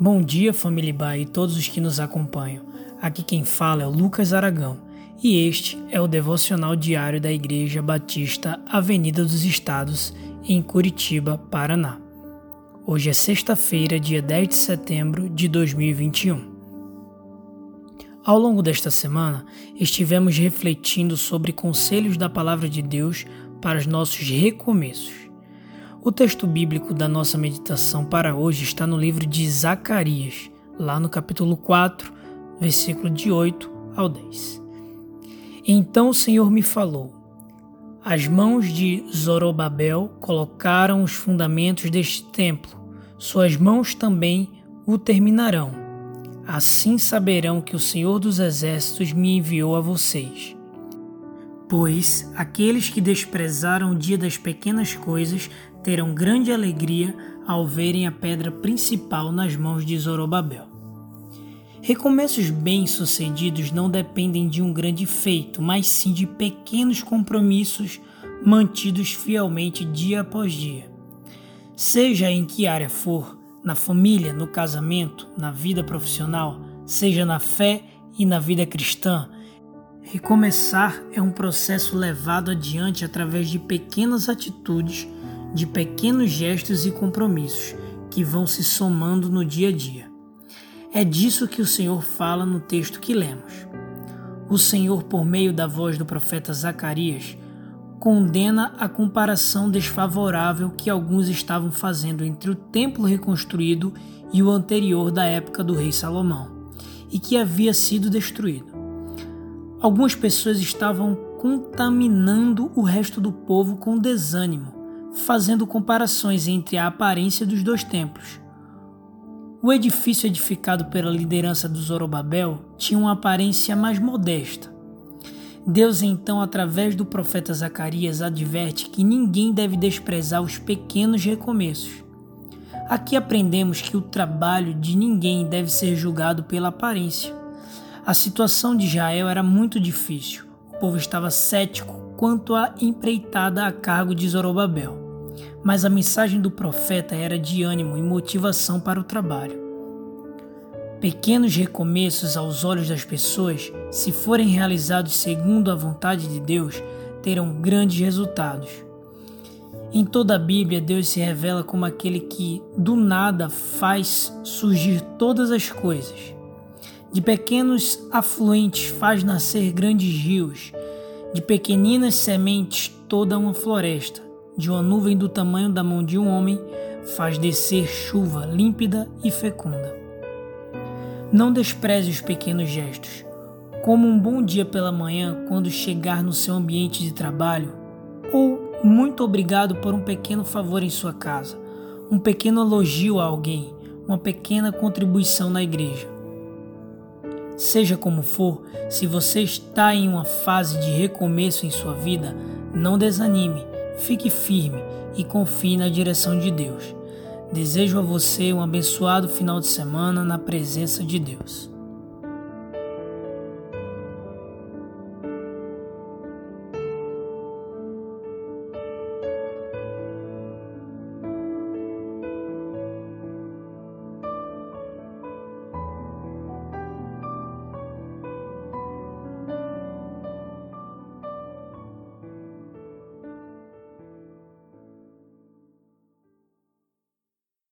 Bom dia, família Bai e todos os que nos acompanham. Aqui quem fala é o Lucas Aragão e este é o devocional diário da Igreja Batista Avenida dos Estados, em Curitiba, Paraná. Hoje é sexta-feira, dia 10 de setembro de 2021. Ao longo desta semana, estivemos refletindo sobre conselhos da Palavra de Deus para os nossos recomeços. O texto bíblico da nossa meditação para hoje está no livro de Zacarias, lá no capítulo 4, versículo de 8 ao 10. Então o Senhor me falou: As mãos de Zorobabel colocaram os fundamentos deste templo, suas mãos também o terminarão. Assim saberão que o Senhor dos Exércitos me enviou a vocês. Pois aqueles que desprezaram o dia das pequenas coisas terão grande alegria ao verem a pedra principal nas mãos de Zorobabel. Recomeços bem-sucedidos não dependem de um grande feito, mas sim de pequenos compromissos mantidos fielmente dia após dia. Seja em que área for, na família, no casamento, na vida profissional, seja na fé e na vida cristã, Recomeçar é um processo levado adiante através de pequenas atitudes, de pequenos gestos e compromissos que vão se somando no dia a dia. É disso que o Senhor fala no texto que lemos. O Senhor, por meio da voz do profeta Zacarias, condena a comparação desfavorável que alguns estavam fazendo entre o templo reconstruído e o anterior da época do rei Salomão, e que havia sido destruído. Algumas pessoas estavam contaminando o resto do povo com desânimo, fazendo comparações entre a aparência dos dois templos. O edifício edificado pela liderança do Zorobabel tinha uma aparência mais modesta. Deus então, através do profeta Zacarias, adverte que ninguém deve desprezar os pequenos recomeços. Aqui aprendemos que o trabalho de ninguém deve ser julgado pela aparência. A situação de Israel era muito difícil. O povo estava cético quanto à empreitada a cargo de Zorobabel. Mas a mensagem do profeta era de ânimo e motivação para o trabalho. Pequenos recomeços aos olhos das pessoas, se forem realizados segundo a vontade de Deus, terão grandes resultados. Em toda a Bíblia, Deus se revela como aquele que do nada faz surgir todas as coisas. De pequenos afluentes faz nascer grandes rios, de pequeninas sementes toda uma floresta, de uma nuvem do tamanho da mão de um homem faz descer chuva límpida e fecunda. Não despreze os pequenos gestos, como um bom dia pela manhã quando chegar no seu ambiente de trabalho, ou muito obrigado por um pequeno favor em sua casa, um pequeno elogio a alguém, uma pequena contribuição na igreja. Seja como for, se você está em uma fase de recomeço em sua vida, não desanime, fique firme e confie na direção de Deus. Desejo a você um abençoado final de semana na presença de Deus.